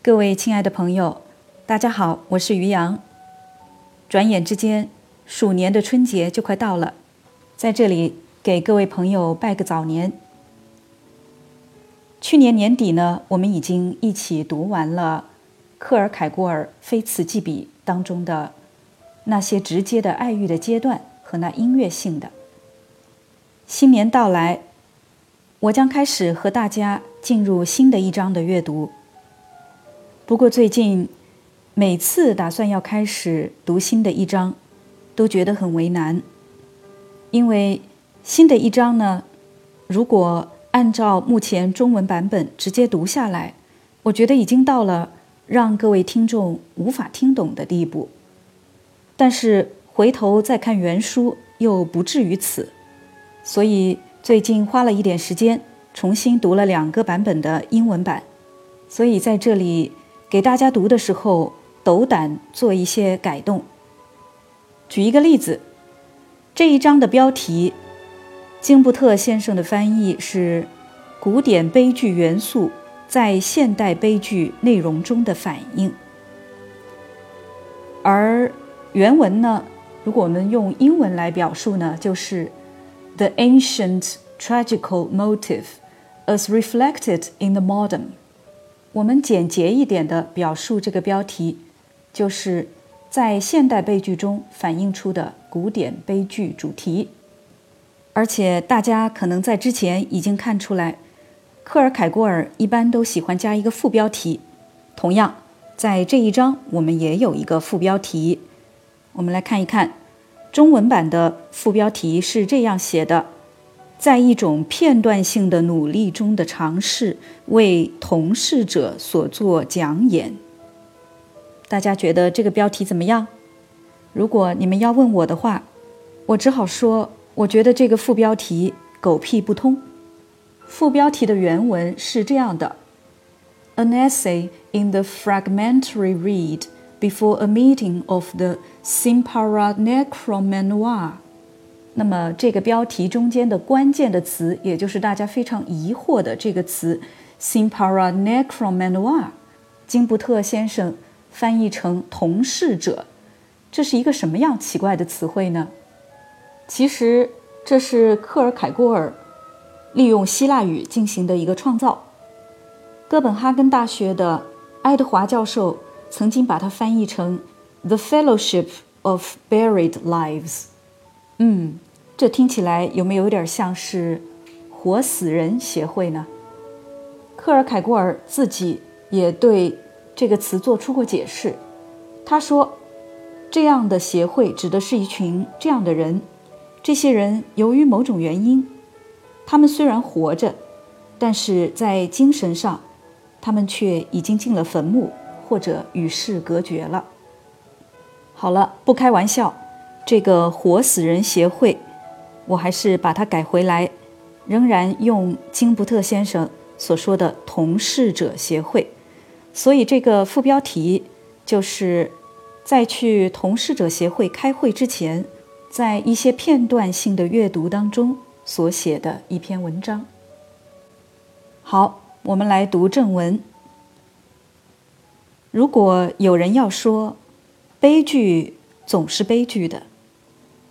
各位亲爱的朋友，大家好，我是于洋。转眼之间，鼠年的春节就快到了，在这里给各位朋友拜个早年。去年年底呢，我们已经一起读完了克尔凯郭尔《非此即彼》当中的那些直接的爱欲的阶段和那音乐性的。新年到来，我将开始和大家进入新的一章的阅读。不过最近，每次打算要开始读新的一章，都觉得很为难，因为新的一章呢，如果按照目前中文版本直接读下来，我觉得已经到了让各位听众无法听懂的地步。但是回头再看原书，又不至于此，所以最近花了一点时间，重新读了两个版本的英文版，所以在这里。给大家读的时候，斗胆做一些改动。举一个例子，这一章的标题，金布特先生的翻译是“古典悲剧元素在现代悲剧内容中的反应”，而原文呢，如果我们用英文来表述呢，就是 “the ancient tragical motive as reflected in the modern”。我们简洁一点的表述这个标题，就是在现代悲剧中反映出的古典悲剧主题。而且大家可能在之前已经看出来，克尔凯郭尔一般都喜欢加一个副标题。同样，在这一章我们也有一个副标题。我们来看一看，中文版的副标题是这样写的。在一种片段性的努力中的尝试，为同事者所做讲演。大家觉得这个标题怎么样？如果你们要问我的话，我只好说，我觉得这个副标题狗屁不通。副标题的原文是这样的：An essay in the fragmentary read before a meeting of the Simpara Necromanoir。那么，这个标题中间的关键的词，也就是大家非常疑惑的这个词 “simpara necromanoir”，金布特先生翻译成“同事者”，这是一个什么样奇怪的词汇呢？其实，这是克尔凯郭尔利用希腊语进行的一个创造。哥本哈根大学的爱德华教授曾经把它翻译成 “the fellowship of buried lives”。嗯。这听起来有没有点像是活死人协会呢？克尔凯郭尔自己也对这个词做出过解释。他说，这样的协会指的是一群这样的人，这些人由于某种原因，他们虽然活着，但是在精神上，他们却已经进了坟墓或者与世隔绝了。好了，不开玩笑，这个活死人协会。我还是把它改回来，仍然用金布特先生所说的“同事者协会”，所以这个副标题就是在去同事者协会开会之前，在一些片段性的阅读当中所写的一篇文章。好，我们来读正文。如果有人要说，悲剧总是悲剧的。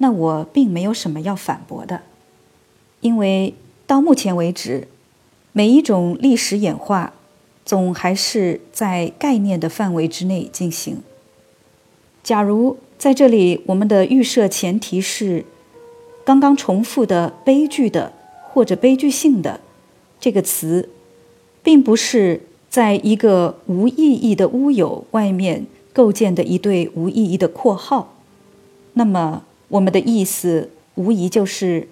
那我并没有什么要反驳的，因为到目前为止，每一种历史演化总还是在概念的范围之内进行。假如在这里，我们的预设前提是刚刚重复的“悲剧的”或者“悲剧性的”这个词，并不是在一个无意义的乌有外面构建的一对无意义的括号，那么。我们的意思无疑就是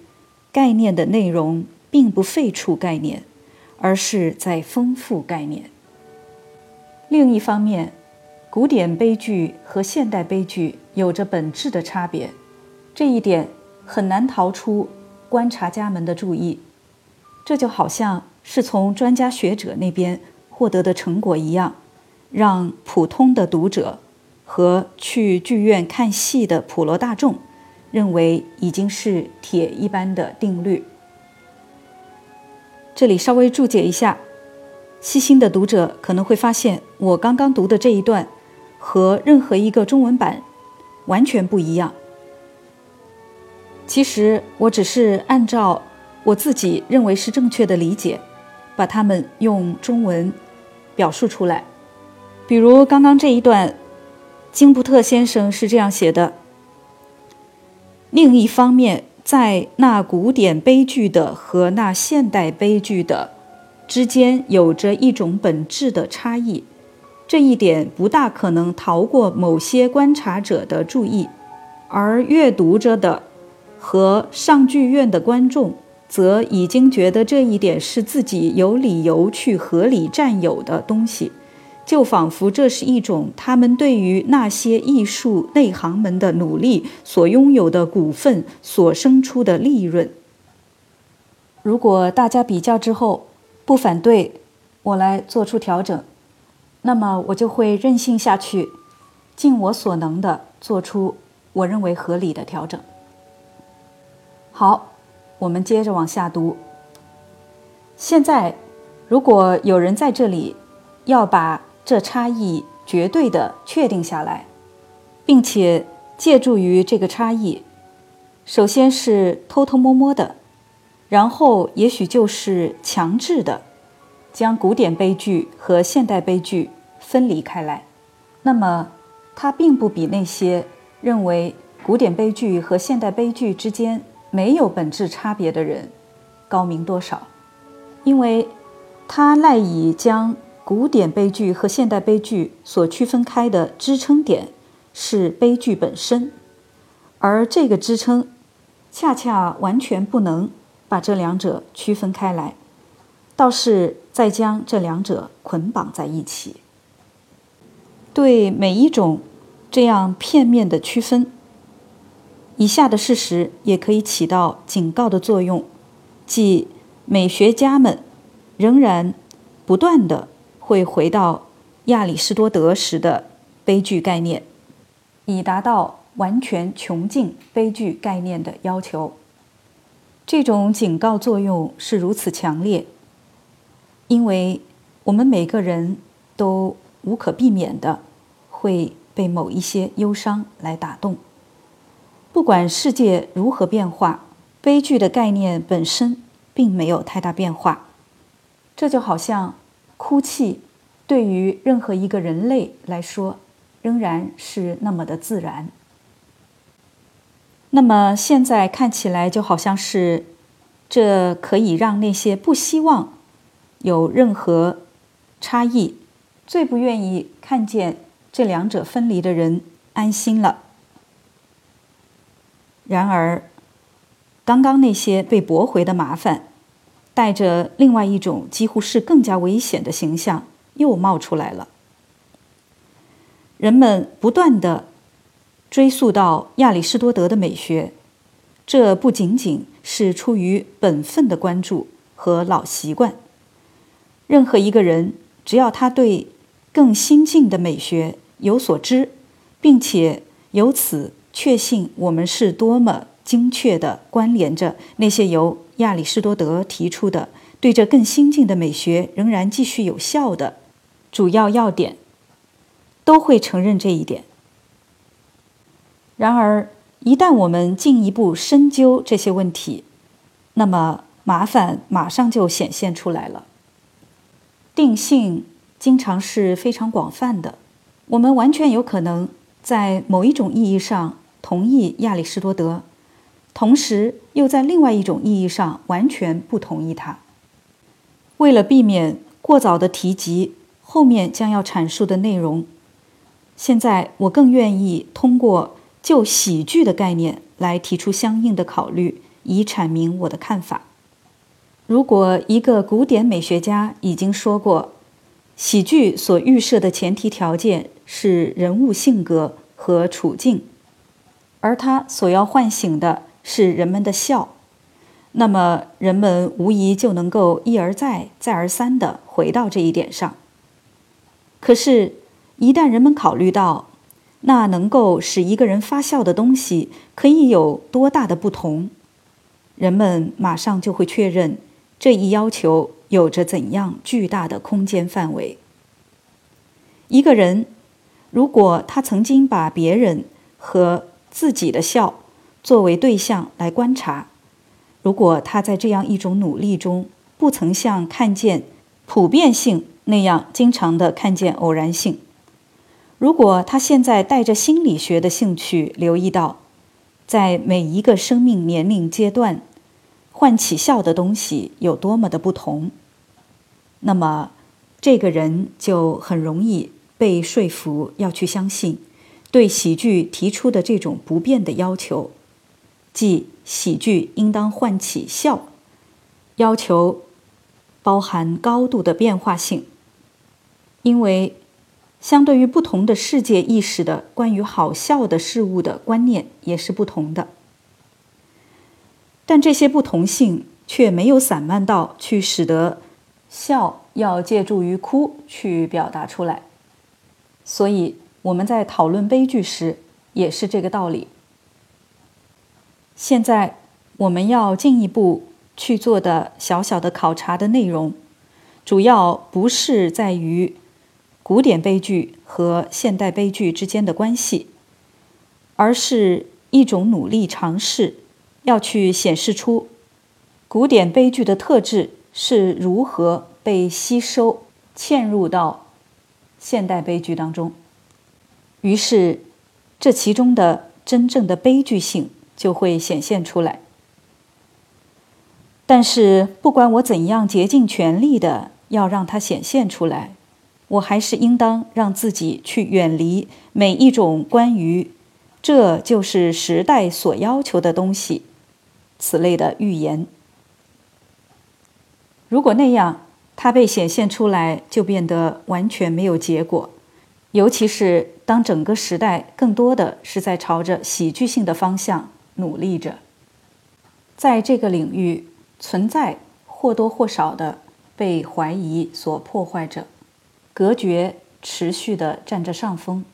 概念的内容并不废除概念，而是在丰富概念。另一方面，古典悲剧和现代悲剧有着本质的差别，这一点很难逃出观察家们的注意。这就好像是从专家学者那边获得的成果一样，让普通的读者和去剧院看戏的普罗大众。认为已经是铁一般的定律。这里稍微注解一下，细心的读者可能会发现，我刚刚读的这一段和任何一个中文版完全不一样。其实我只是按照我自己认为是正确的理解，把它们用中文表述出来。比如刚刚这一段，金布特先生是这样写的：另一方面，在那古典悲剧的和那现代悲剧的。之间有着一种本质的差异，这一点不大可能逃过某些观察者的注意，而阅读着的和上剧院的观众则已经觉得这一点是自己有理由去合理占有的东西，就仿佛这是一种他们对于那些艺术内行们的努力所拥有的股份所生出的利润。如果大家比较之后，不反对，我来做出调整，那么我就会任性下去，尽我所能的做出我认为合理的调整。好，我们接着往下读。现在，如果有人在这里要把这差异绝对的确定下来，并且借助于这个差异，首先是偷偷摸摸的。然后，也许就是强制的，将古典悲剧和现代悲剧分离开来。那么，它并不比那些认为古典悲剧和现代悲剧之间没有本质差别的人高明多少，因为他赖以将古典悲剧和现代悲剧所区分开的支撑点是悲剧本身，而这个支撑恰恰完全不能。把这两者区分开来，倒是再将这两者捆绑在一起。对每一种这样片面的区分，以下的事实也可以起到警告的作用，即美学家们仍然不断的会回到亚里士多德时的悲剧概念，以达到完全穷尽悲剧概念的要求。这种警告作用是如此强烈，因为我们每个人都无可避免的会被某一些忧伤来打动。不管世界如何变化，悲剧的概念本身并没有太大变化。这就好像哭泣，对于任何一个人类来说，仍然是那么的自然。那么现在看起来就好像是，这可以让那些不希望有任何差异、最不愿意看见这两者分离的人安心了。然而，刚刚那些被驳回的麻烦，带着另外一种几乎是更加危险的形象又冒出来了。人们不断的。追溯到亚里士多德的美学，这不仅仅是出于本分的关注和老习惯。任何一个人，只要他对更新进的美学有所知，并且由此确信我们是多么精确地关联着那些由亚里士多德提出的对这更新进的美学仍然继续有效的主要要点，都会承认这一点。然而，一旦我们进一步深究这些问题，那么麻烦马上就显现出来了。定性经常是非常广泛的，我们完全有可能在某一种意义上同意亚里士多德，同时又在另外一种意义上完全不同意他。为了避免过早的提及后面将要阐述的内容，现在我更愿意通过。就喜剧的概念来提出相应的考虑，以阐明我的看法。如果一个古典美学家已经说过，喜剧所预设的前提条件是人物性格和处境，而他所要唤醒的是人们的笑，那么人们无疑就能够一而再、再而三地回到这一点上。可是，一旦人们考虑到，那能够使一个人发笑的东西可以有多大的不同？人们马上就会确认这一要求有着怎样巨大的空间范围。一个人，如果他曾经把别人和自己的笑作为对象来观察，如果他在这样一种努力中不曾像看见普遍性那样经常的看见偶然性，如果他现在带着心理学的兴趣留意到，在每一个生命年龄阶段，唤起笑的东西有多么的不同，那么这个人就很容易。被说服要去相信，对喜剧提出的这种不变的要求，即喜剧应当唤起笑，要求包含高度的变化性，因为相对于不同的世界意识的关于好笑的事物的观念也是不同的，但这些不同性却没有散漫到去使得笑要借助于哭去表达出来。所以我们在讨论悲剧时，也是这个道理。现在我们要进一步去做的小小的考察的内容，主要不是在于古典悲剧和现代悲剧之间的关系，而是一种努力尝试要去显示出古典悲剧的特质是如何被吸收嵌入到。现代悲剧当中，于是这其中的真正的悲剧性就会显现出来。但是，不管我怎样竭尽全力的要让它显现出来，我还是应当让自己去远离每一种关于“这就是时代所要求的东西”此类的预言。如果那样，它被显现出来，就变得完全没有结果。尤其是当整个时代更多的是在朝着喜剧性的方向努力着，在这个领域存在或多或少的被怀疑所破坏着，隔绝持续的占着上风。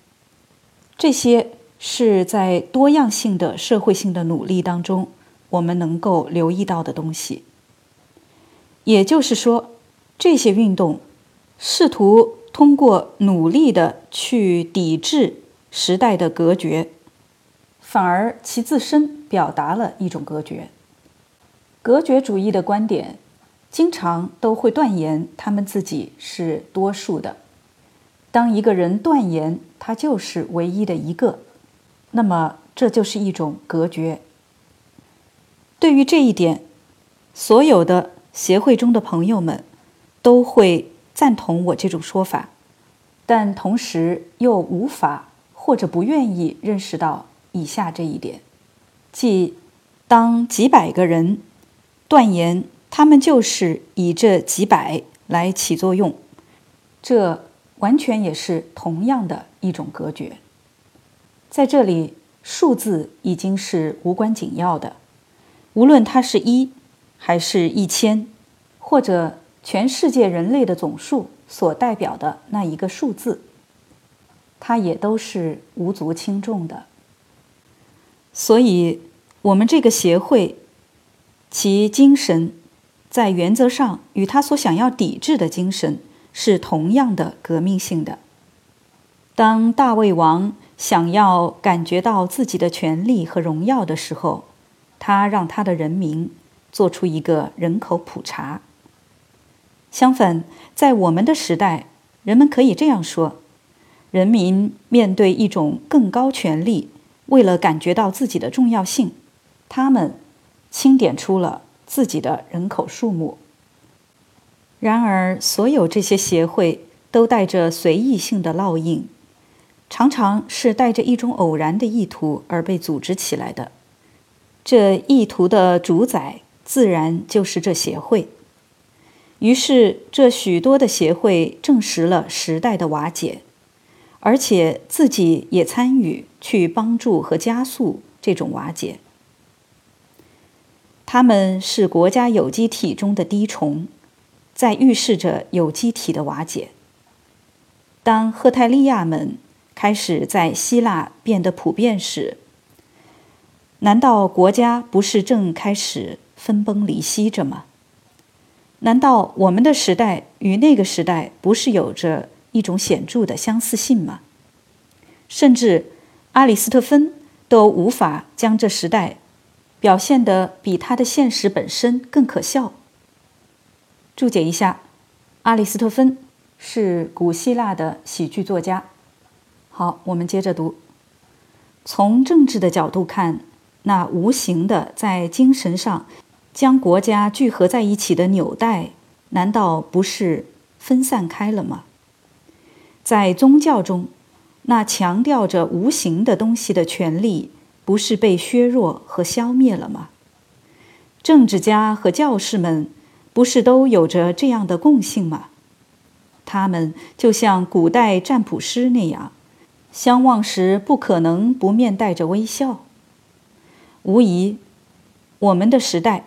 这些是在多样性的社会性的努力当中，我们能够留意到的东西。也就是说。这些运动试图通过努力的去抵制时代的隔绝，反而其自身表达了一种隔绝。隔绝主义的观点经常都会断言他们自己是多数的。当一个人断言他就是唯一的一个，那么这就是一种隔绝。对于这一点，所有的协会中的朋友们。都会赞同我这种说法，但同时又无法或者不愿意认识到以下这一点：即当几百个人断言他们就是以这几百来起作用，这完全也是同样的一种隔绝。在这里，数字已经是无关紧要的，无论它是一还是一千，或者。全世界人类的总数所代表的那一个数字，它也都是无足轻重的。所以，我们这个协会，其精神在原则上与他所想要抵制的精神是同样的革命性的。当大卫王想要感觉到自己的权利和荣耀的时候，他让他的人民做出一个人口普查。相反，在我们的时代，人们可以这样说：人民面对一种更高权力，为了感觉到自己的重要性，他们清点出了自己的人口数目。然而，所有这些协会都带着随意性的烙印，常常是带着一种偶然的意图而被组织起来的。这意图的主宰，自然就是这协会。于是，这许多的协会证实了时代的瓦解，而且自己也参与去帮助和加速这种瓦解。他们是国家有机体中的滴虫，在预示着有机体的瓦解。当赫泰利亚们开始在希腊变得普遍时，难道国家不是正开始分崩离析着吗？难道我们的时代与那个时代不是有着一种显著的相似性吗？甚至阿里斯特芬都无法将这时代表现得比他的现实本身更可笑。注解一下，阿里斯特芬是古希腊的喜剧作家。好，我们接着读。从政治的角度看，那无形的在精神上将国家聚合在一起的纽带，难道不是分散开了吗？在宗教中，那强调着无形的东西的权利，不是被削弱和消灭了吗？政治家和教士们。不是都有着这样的共性吗？他们就像古代占卜师那样，相望时不可能不面带着微笑。无疑，我们的时代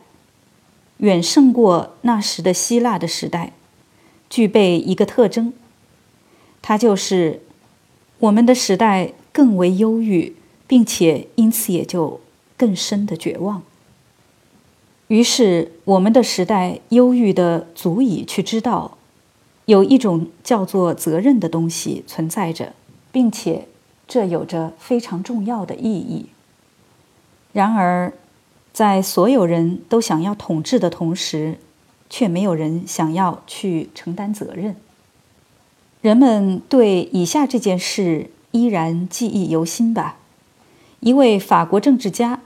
远胜过那时的希腊的时代，具备一个特征，它就是我们的时代更为忧郁，并且因此也就更深的绝望。于是，我们的时代忧郁的足以去知道，有一种叫做责任的东西存在着，并且这有着非常重要的意义。然而，在所有人都想要统治的同时，却没有人想要去承担责任。人们对以下这件事依然记忆犹新吧？一位法国政治家。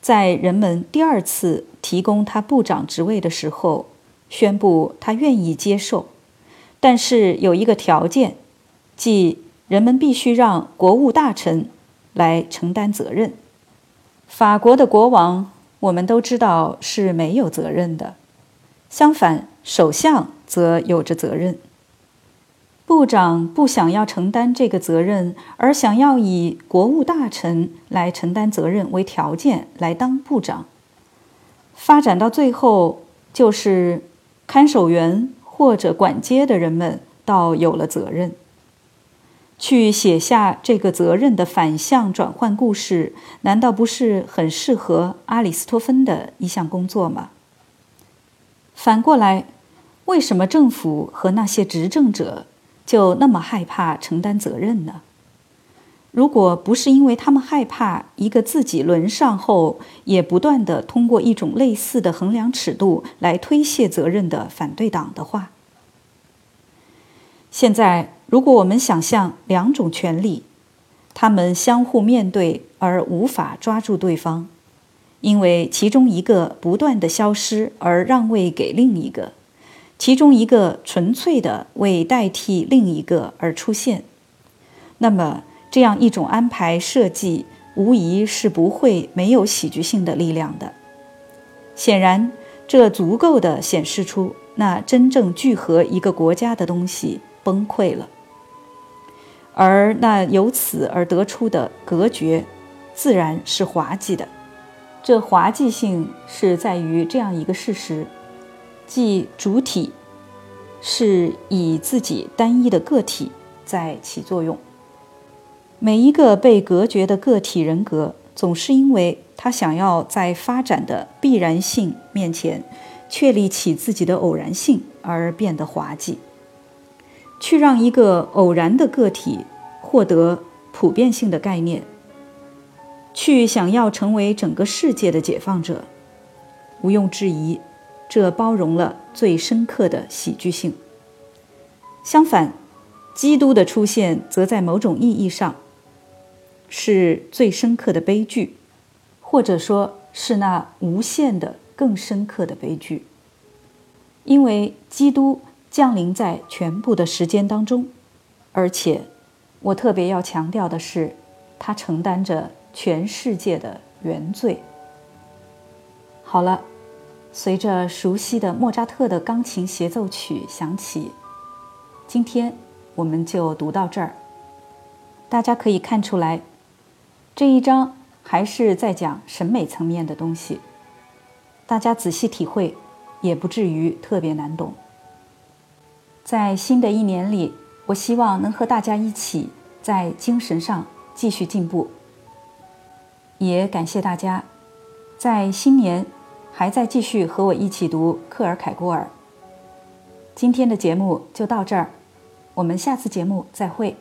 在人们第二次提供他部长职位的时候，宣布他愿意接受，但是有一个条件，即人们必须让国务大臣来承担责任。法国的国王，我们都知道是没有责任的，相反，首相则有着责任。部长不想要承担这个责任，而想要以国务大臣来承担责任为条件来当部长。发展到最后，就是看守员或者管街的人们倒有了责任，去写下这个责任的反向转换故事，难道不是很适合阿里斯托芬的一项工作吗？反过来，为什么政府和那些执政者？就那么害怕承担责任呢？如果不是因为他们害怕一个自己轮上后也不断的通过一种类似的衡量尺度来推卸责任的反对党的话，现在如果我们想象两种权利，他们相互面对而无法抓住对方，因为其中一个不断的消失而让位给另一个。其中一个纯粹的为代替另一个而出现，那么这样一种安排设计无疑是不会没有喜剧性的力量的。显然，这足够的显示出那真正聚合一个国家的东西崩溃了，而那由此而得出的隔绝，自然是滑稽的。这滑稽性是在于这样一个事实。即主体是以自己单一的个体在起作用。每一个被隔绝的个体人格，总是因为他想要在发展的必然性面前确立起自己的偶然性而变得滑稽。去让一个偶然的个体获得普遍性的概念，去想要成为整个世界的解放者，毋庸置疑。这包容了最深刻的喜剧性。相反，基督的出现则在某种意义上是最深刻的悲剧，或者说是那无限的更深刻的悲剧。因为基督降临在全部的时间当中，而且我特别要强调的是，他承担着全世界的原罪。好了。随着熟悉的莫扎特的钢琴协奏曲响起，今天我们就读到这儿。大家可以看出来，这一章还是在讲审美层面的东西。大家仔细体会，也不至于特别难懂。在新的一年里，我希望能和大家一起在精神上继续进步。也感谢大家在新年。还在继续和我一起读克尔凯郭尔，今天的节目就到这儿，我们下次节目再会。